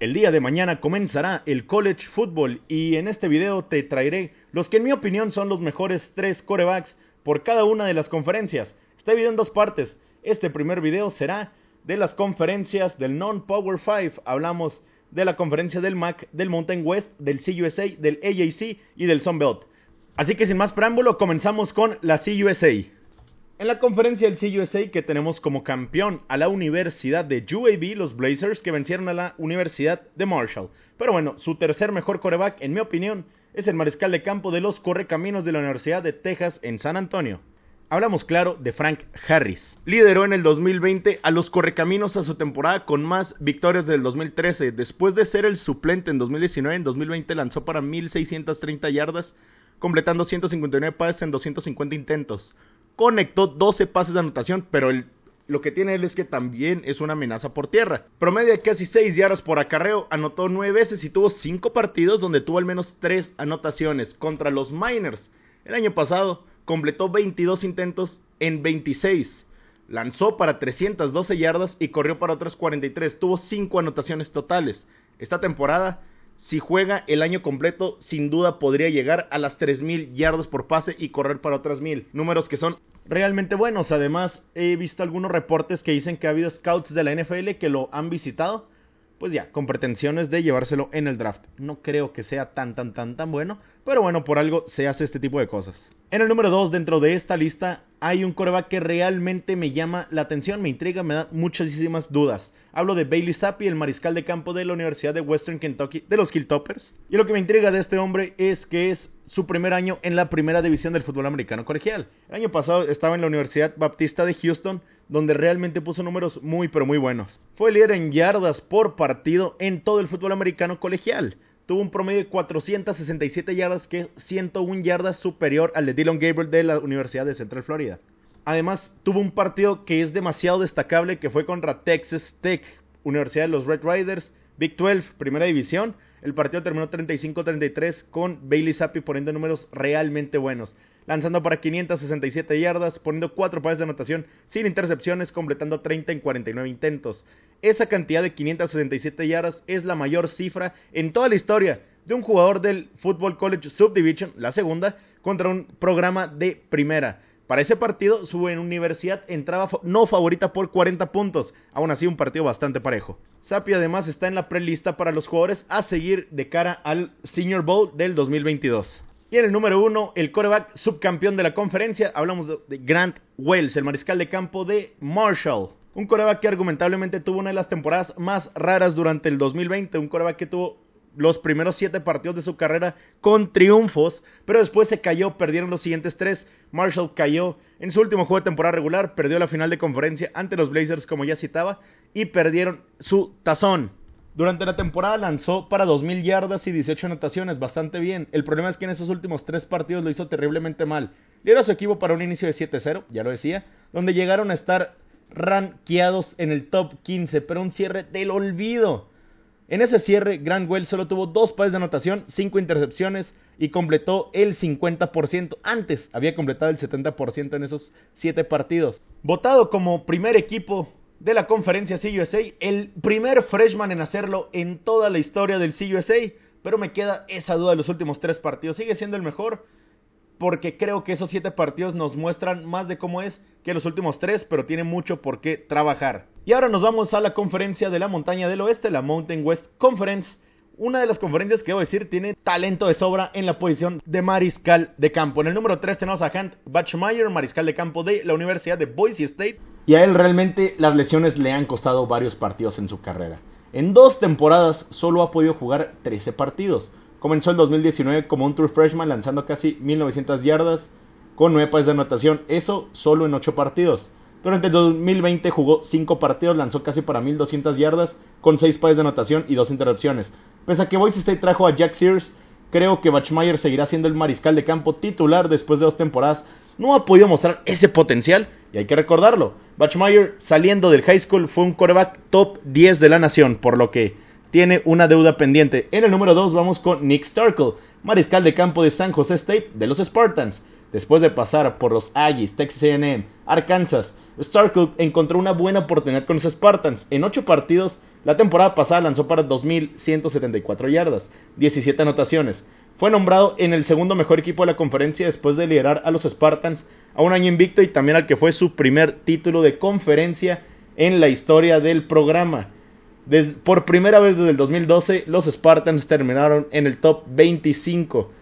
El día de mañana comenzará el college football y en este video te traeré los que en mi opinión son los mejores tres corebacks por cada una de las conferencias. Este video en dos partes. Este primer video será de las conferencias del Non-Power 5. Hablamos de la conferencia del MAC, del Mountain West, del CUSA, del AJC y del Sunbelt. Así que sin más preámbulo, comenzamos con la CUSA. En la conferencia del CUSA que tenemos como campeón a la Universidad de UAB, los Blazers que vencieron a la Universidad de Marshall. Pero bueno, su tercer mejor coreback, en mi opinión, es el mariscal de campo de los correcaminos de la Universidad de Texas en San Antonio. Hablamos claro de Frank Harris. Lideró en el 2020 a los correcaminos a su temporada con más victorias del 2013. Después de ser el suplente en 2019, en 2020 lanzó para 1630 yardas, completando 159 pases en 250 intentos conectó 12 pases de anotación, pero lo que tiene él es que también es una amenaza por tierra. Promedio de casi 6 yardas por acarreo, anotó 9 veces y tuvo 5 partidos donde tuvo al menos 3 anotaciones contra los Miners. El año pasado completó 22 intentos en 26. Lanzó para 312 yardas y corrió para otras 43. Tuvo 5 anotaciones totales. Esta temporada, si juega el año completo, sin duda podría llegar a las 3.000 yardas por pase y correr para otras 1.000. Números que son realmente buenos. Además, he visto algunos reportes que dicen que ha habido scouts de la NFL que lo han visitado. Pues ya, con pretensiones de llevárselo en el draft. No creo que sea tan, tan, tan, tan bueno. Pero bueno, por algo se hace este tipo de cosas. En el número 2 dentro de esta lista hay un coreback que realmente me llama la atención, me intriga, me da muchísimas dudas. Hablo de Bailey Zappi, el mariscal de campo de la Universidad de Western Kentucky, de los Hilltoppers. Y lo que me intriga de este hombre es que es su primer año en la primera división del fútbol americano colegial. El año pasado estaba en la Universidad Baptista de Houston, donde realmente puso números muy pero muy buenos. Fue líder en yardas por partido en todo el fútbol americano colegial. Tuvo un promedio de 467 yardas, que es 101 yardas superior al de Dylan Gabriel de la Universidad de Central Florida. Además, tuvo un partido que es demasiado destacable, que fue contra Texas Tech, Universidad de los Red Riders, Big 12, Primera División, el partido terminó 35-33 con Bailey Zappi poniendo números realmente buenos. Lanzando para 567 yardas, poniendo 4 pases de anotación sin intercepciones, completando 30 en 49 intentos. Esa cantidad de 567 yardas es la mayor cifra en toda la historia de un jugador del Football College Subdivision, la segunda, contra un programa de primera. Para ese partido, su universidad entraba no favorita por 40 puntos. Aún así, un partido bastante parejo. Sapi además está en la prelista para los jugadores a seguir de cara al Senior Bowl del 2022. Y en el número uno, el coreback subcampeón de la conferencia, hablamos de Grant Wells, el mariscal de campo de Marshall. Un coreback que argumentablemente tuvo una de las temporadas más raras durante el 2020, un coreback que tuvo los primeros siete partidos de su carrera con triunfos, pero después se cayó, perdieron los siguientes tres. Marshall cayó en su último juego de temporada regular, perdió la final de conferencia ante los Blazers, como ya citaba, y perdieron su tazón. Durante la temporada lanzó para 2.000 yardas y 18 anotaciones, bastante bien. El problema es que en esos últimos tres partidos lo hizo terriblemente mal. Lideró su equipo para un inicio de 7-0, ya lo decía, donde llegaron a estar rankeados en el top 15, pero un cierre del olvido. En ese cierre, Grant Wells solo tuvo dos pases de anotación, cinco intercepciones y completó el 50%. Antes había completado el 70% en esos siete partidos. Votado como primer equipo de la conferencia CUSA, el primer freshman en hacerlo en toda la historia del CUSA. Pero me queda esa duda de los últimos tres partidos. Sigue siendo el mejor porque creo que esos siete partidos nos muestran más de cómo es que los últimos tres, pero tiene mucho por qué trabajar. Y ahora nos vamos a la conferencia de la montaña del oeste, la Mountain West Conference. Una de las conferencias que debo decir tiene talento de sobra en la posición de mariscal de campo. En el número 3 tenemos a Hunt Bachmeyer, mariscal de campo de la Universidad de Boise State. Y a él realmente las lesiones le han costado varios partidos en su carrera. En dos temporadas solo ha podido jugar 13 partidos. Comenzó el 2019 como un true freshman lanzando casi 1900 yardas con 9 pases de anotación, eso solo en 8 partidos. Durante el 2020 jugó 5 partidos, lanzó casi para 1200 yardas, con 6 pases de anotación y 2 interrupciones. Pese a que Boise State trajo a Jack Sears, creo que Bachmeyer seguirá siendo el mariscal de campo titular después de dos temporadas. No ha podido mostrar ese potencial y hay que recordarlo. Bachmeyer saliendo del high school fue un quarterback top 10 de la nación, por lo que tiene una deuda pendiente. En el número 2 vamos con Nick Starkle, mariscal de campo de San Jose State de los Spartans. Después de pasar por los Aggies, Texas A&M, Arkansas, Starkle encontró una buena oportunidad con los Spartans. En 8 partidos La temporada pasada lanzó para 2.174 yardas, 17 anotaciones. Fue nombrado en el segundo mejor equipo de la conferencia después de liderar a los Spartans a un año invicto y también al que fue su primer título de conferencia en la historia del programa. por primera vez desde el 2012, los Spartans terminaron en el top 25.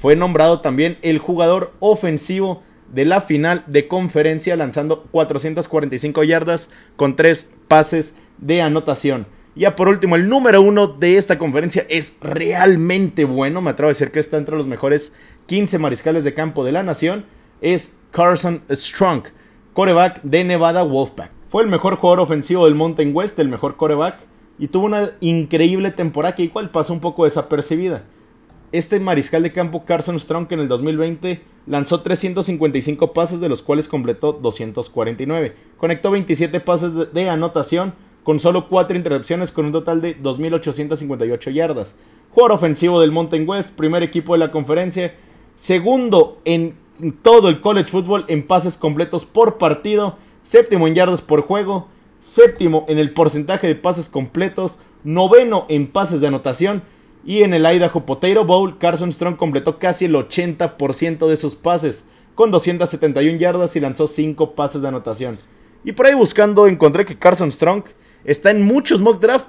Fue nombrado también el jugador ofensivo de la final de conferencia, lanzando 445 yardas con 3 pases de anotación. Ya por último, el número uno de esta conferencia es realmente bueno. Me atrevo a decir que está entre los mejores 15 mariscales de campo de la nación. Es Carson Strong, coreback de Nevada Wolfpack. Fue el mejor jugador ofensivo del Mountain West, el mejor coreback. Y tuvo una increíble temporada que igual pasó un poco desapercibida. Este mariscal de campo Carson Strong en el 2020 lanzó 355 pases de los cuales completó 249. Conectó 27 pases de anotación con solo 4 intercepciones con un total de 2.858 yardas. Jugador ofensivo del Mountain West, primer equipo de la conferencia, segundo en todo el college football en pases completos por partido, séptimo en yardas por juego, séptimo en el porcentaje de pases completos, noveno en pases de anotación y en el Idaho Potato Bowl Carson Strong completó casi el 80% de sus pases con 271 yardas y lanzó 5 pases de anotación. Y por ahí buscando encontré que Carson Strong está en muchos mock draft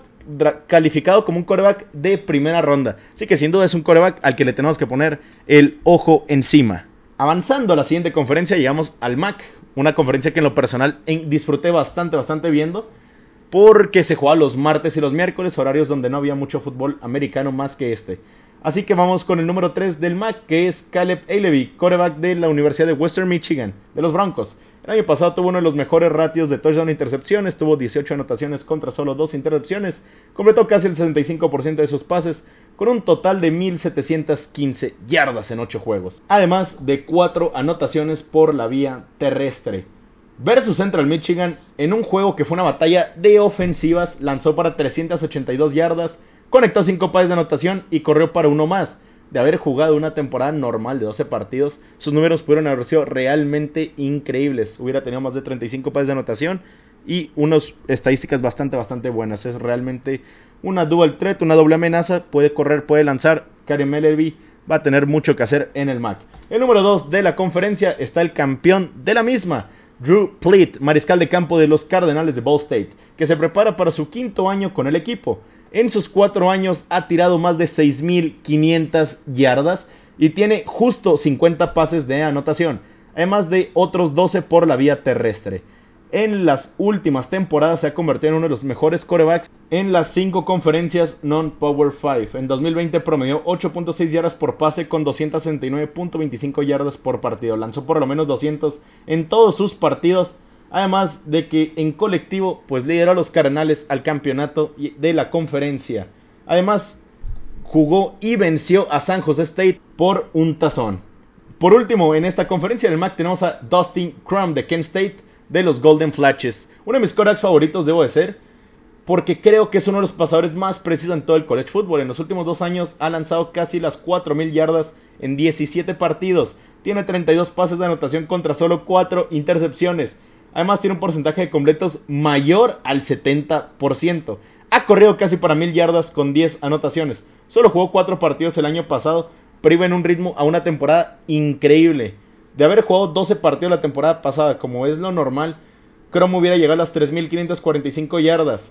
calificado como un coreback de primera ronda. Así que sin duda es un coreback al que le tenemos que poner el ojo encima. Avanzando a la siguiente conferencia, llegamos al MAC, una conferencia que en lo personal disfruté bastante, bastante viendo, porque se jugaba los martes y los miércoles, horarios donde no había mucho fútbol americano más que este. Así que vamos con el número 3 del MAC, que es Caleb Ailevi, coreback de la Universidad de Western Michigan, de los Broncos. El año pasado tuvo uno de los mejores ratios de touchdown e intercepciones, tuvo 18 anotaciones contra solo 2 intercepciones, completó casi el 65% de sus pases, con un total de 1715 yardas en 8 juegos, además de 4 anotaciones por la vía terrestre. Versus Central Michigan, en un juego que fue una batalla de ofensivas, lanzó para 382 yardas, conectó 5 pases de anotación y corrió para uno más de haber jugado una temporada normal de 12 partidos, sus números pudieron haber sido realmente increíbles. Hubiera tenido más de 35 pases de anotación y unas estadísticas bastante, bastante buenas. Es realmente una dual threat, una doble amenaza. Puede correr, puede lanzar. Karen Mellerby va a tener mucho que hacer en el MAC. El número 2 de la conferencia está el campeón de la misma, Drew Pleat, mariscal de campo de los Cardenales de Ball State, que se prepara para su quinto año con el equipo. En sus cuatro años ha tirado más de 6.500 yardas y tiene justo 50 pases de anotación, además de otros 12 por la vía terrestre. En las últimas temporadas se ha convertido en uno de los mejores corebacks en las cinco conferencias non-Power 5. En 2020 promedió 8.6 yardas por pase con 269.25 yardas por partido. Lanzó por lo menos 200 en todos sus partidos Además de que en colectivo pues lideró a los Cardenales al campeonato de la conferencia. Además jugó y venció a San Jose State por un tazón. Por último, en esta conferencia del MAC tenemos a Dustin Crum de Kent State de los Golden Flashes. Uno de mis corebacks favoritos debo de ser porque creo que es uno de los pasadores más precisos en todo el college football. En los últimos dos años ha lanzado casi las 4.000 yardas en 17 partidos. Tiene 32 pases de anotación contra solo 4 intercepciones. Además tiene un porcentaje de completos mayor al 70%. Ha corrido casi para mil yardas con 10 anotaciones. Solo jugó 4 partidos el año pasado, pero en un ritmo a una temporada increíble. De haber jugado 12 partidos la temporada pasada, como es lo normal, Chrome hubiera llegado a las 3.545 yardas.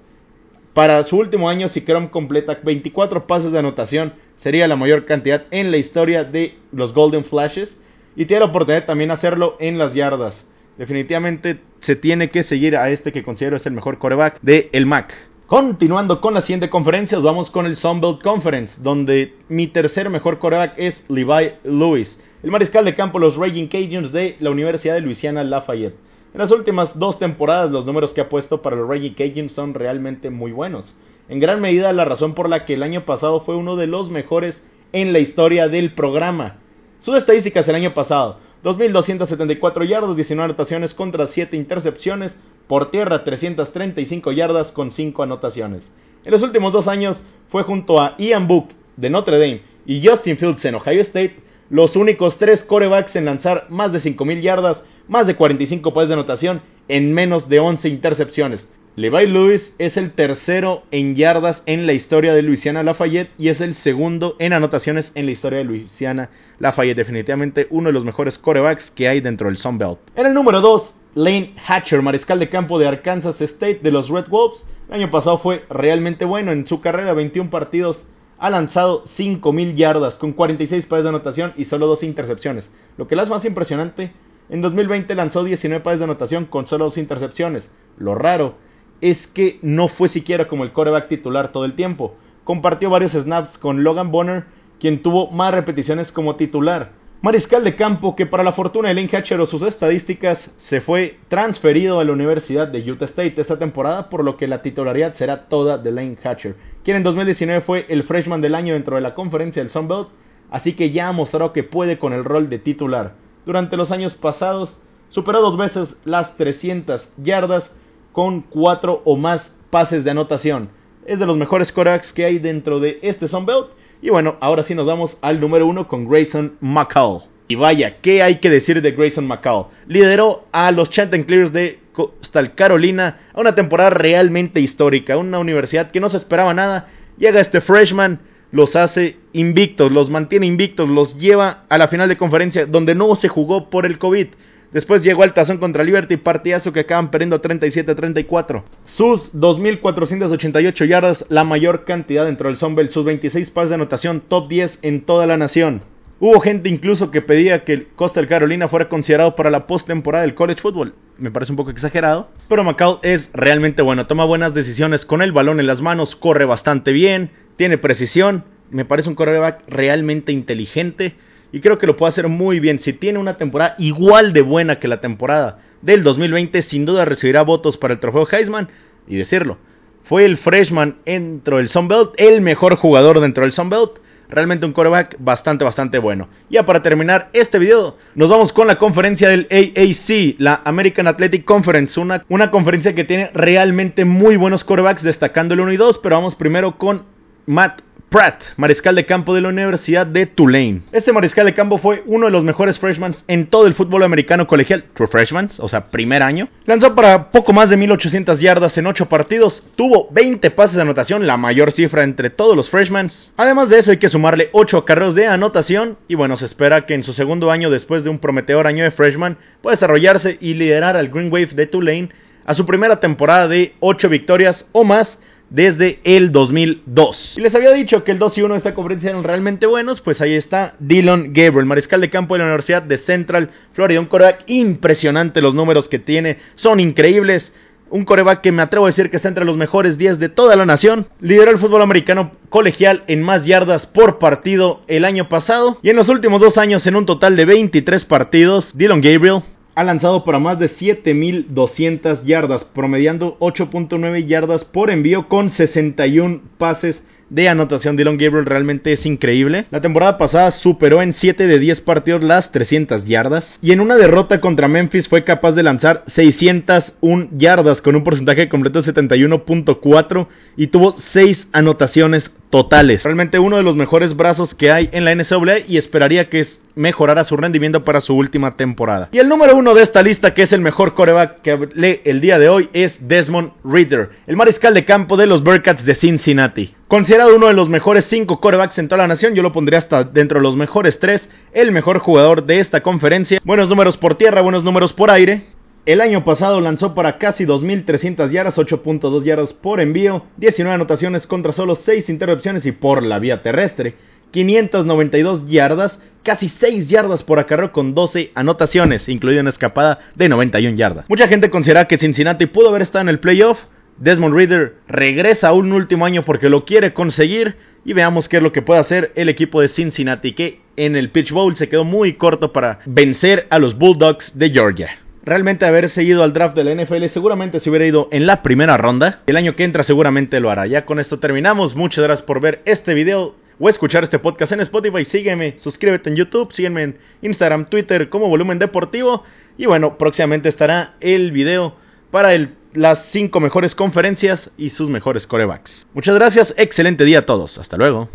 Para su último año, si Chrome completa 24 pases de anotación, sería la mayor cantidad en la historia de los Golden Flashes. Y tiene la oportunidad también hacerlo en las yardas definitivamente se tiene que seguir a este que considero es el mejor coreback de el MAC. Continuando con la siguiente conferencia, vamos con el Sunbelt Conference, donde mi tercer mejor coreback es Levi Lewis, el mariscal de campo los Raging Cajuns de la Universidad de Luisiana Lafayette. En las últimas dos temporadas, los números que ha puesto para los Raging Cajuns son realmente muy buenos. En gran medida, la razón por la que el año pasado fue uno de los mejores en la historia del programa. Sus estadísticas el año pasado: 2.274 yardas, 19 anotaciones contra 7 intercepciones. Por tierra, 335 yardas con 5 anotaciones. En los últimos dos años fue junto a Ian Book de Notre Dame y Justin Fields en Ohio State los únicos tres corebacks en lanzar más de 5.000 yardas, más de 45 pases de anotación en menos de 11 intercepciones. Levi Lewis es el tercero en yardas en la historia de Luisiana Lafayette y es el segundo en anotaciones en la historia de Luisiana Lafayette. Definitivamente uno de los mejores corebacks que hay dentro del Sun Belt. En el número 2, Lane Hatcher, mariscal de campo de Arkansas State de los Red Wolves. El año pasado fue realmente bueno en su carrera, 21 partidos. Ha lanzado 5.000 yardas con 46 pares de anotación y solo 2 intercepciones. Lo que es más impresionante, en 2020 lanzó 19 pares de anotación con solo 2 intercepciones. Lo raro es que no fue siquiera como el coreback titular todo el tiempo. Compartió varios snaps con Logan Bonner, quien tuvo más repeticiones como titular. Mariscal de campo que para la fortuna de Lane Hatcher o sus estadísticas se fue transferido a la Universidad de Utah State esta temporada, por lo que la titularidad será toda de Lane Hatcher, quien en 2019 fue el freshman del año dentro de la conferencia del Sun Belt, así que ya ha mostrado que puede con el rol de titular. Durante los años pasados superó dos veces las 300 yardas con cuatro o más pases de anotación. Es de los mejores corebacks que hay dentro de este Sunbelt. Y bueno, ahora sí nos vamos al número uno con Grayson McCall. Y vaya, ¿qué hay que decir de Grayson McCall? Lideró a los Clears de Coastal Carolina a una temporada realmente histórica. Una universidad que no se esperaba nada. Llega este freshman, los hace invictos, los mantiene invictos, los lleva a la final de conferencia donde no se jugó por el COVID. Después llegó al tazón contra Liberty, partidazo que acaban perdiendo 37-34. Sus 2.488 yardas, la mayor cantidad dentro del Sunbelt, sus 26 pases de anotación, top 10 en toda la nación. Hubo gente incluso que pedía que Costa del Carolina fuera considerado para la postemporada del college football. Me parece un poco exagerado, pero McCall es realmente bueno, toma buenas decisiones con el balón en las manos, corre bastante bien, tiene precisión, me parece un quarterback realmente inteligente y creo que lo puede hacer muy bien. Si tiene una temporada igual de buena que la temporada del 2020, sin duda recibirá votos para el trofeo Heisman. Y decirlo, fue el freshman dentro del Sunbelt, el mejor jugador dentro del Sunbelt. Realmente un quarterback bastante, bastante bueno. Ya para terminar este video, nos vamos con la conferencia del AAC, la American Athletic Conference. Una, una conferencia que tiene realmente muy buenos quarterbacks, destacando el 1 y 2. Pero vamos primero con Matt Pratt, mariscal de campo de la Universidad de Tulane. Este mariscal de campo fue uno de los mejores freshman en todo el fútbol americano colegial, true freshman, o sea, primer año. Lanzó para poco más de 1800 yardas en 8 partidos, tuvo 20 pases de anotación, la mayor cifra entre todos los freshmen. Además de eso hay que sumarle 8 carreros de anotación y bueno, se espera que en su segundo año después de un prometedor año de freshman pueda desarrollarse y liderar al Green Wave de Tulane a su primera temporada de 8 victorias o más desde el 2002. Y les había dicho que el 2 y 1 de esta conferencia eran realmente buenos, pues ahí está Dylan Gabriel, mariscal de campo de la Universidad de Central Florida, un coreback impresionante, los números que tiene son increíbles. Un coreback que me atrevo a decir que está entre los mejores 10 de toda la nación. Lideró el fútbol americano colegial en más yardas por partido el año pasado. Y en los últimos dos años, en un total de 23 partidos, Dylan Gabriel ha lanzado para más de 7200 yardas, promediando 8.9 yardas por envío con 61 pases de anotación. Dylan Gabriel realmente es increíble. La temporada pasada superó en 7 de 10 partidos las 300 yardas. Y en una derrota contra Memphis fue capaz de lanzar 601 yardas con un porcentaje completo de 71.4 y tuvo 6 anotaciones totales. Realmente uno de los mejores brazos que hay en la NCAA y esperaría que mejorara su rendimiento para su última temporada. Y el número uno de esta lista, que es el mejor coreback que hablé el día de hoy, es Desmond Reader, el mariscal de campo de los Bearcats de Cincinnati. Considerado uno de los mejores cinco corebacks en toda la nación, yo lo pondría hasta dentro de los mejores tres, el mejor jugador de esta conferencia. Buenos números por tierra, buenos números por aire. El año pasado lanzó para casi 2.300 yardas, 8.2 yardas por envío, 19 anotaciones contra solo 6 interrupciones y por la vía terrestre, 592 yardas, casi 6 yardas por acarreo con 12 anotaciones, incluida una escapada de 91 yardas. Mucha gente considera que Cincinnati pudo haber estado en el playoff. Desmond Reader regresa a un último año porque lo quiere conseguir y veamos qué es lo que puede hacer el equipo de Cincinnati que en el Pitch Bowl se quedó muy corto para vencer a los Bulldogs de Georgia realmente haber seguido al draft de la NFL, seguramente se hubiera ido en la primera ronda. El año que entra seguramente lo hará. Ya con esto terminamos. Muchas gracias por ver este video o escuchar este podcast en Spotify. Sígueme, suscríbete en YouTube, sígueme en Instagram, Twitter como Volumen Deportivo. Y bueno, próximamente estará el video para las 5 mejores conferencias y sus mejores corebacks. Muchas gracias, excelente día a todos. Hasta luego.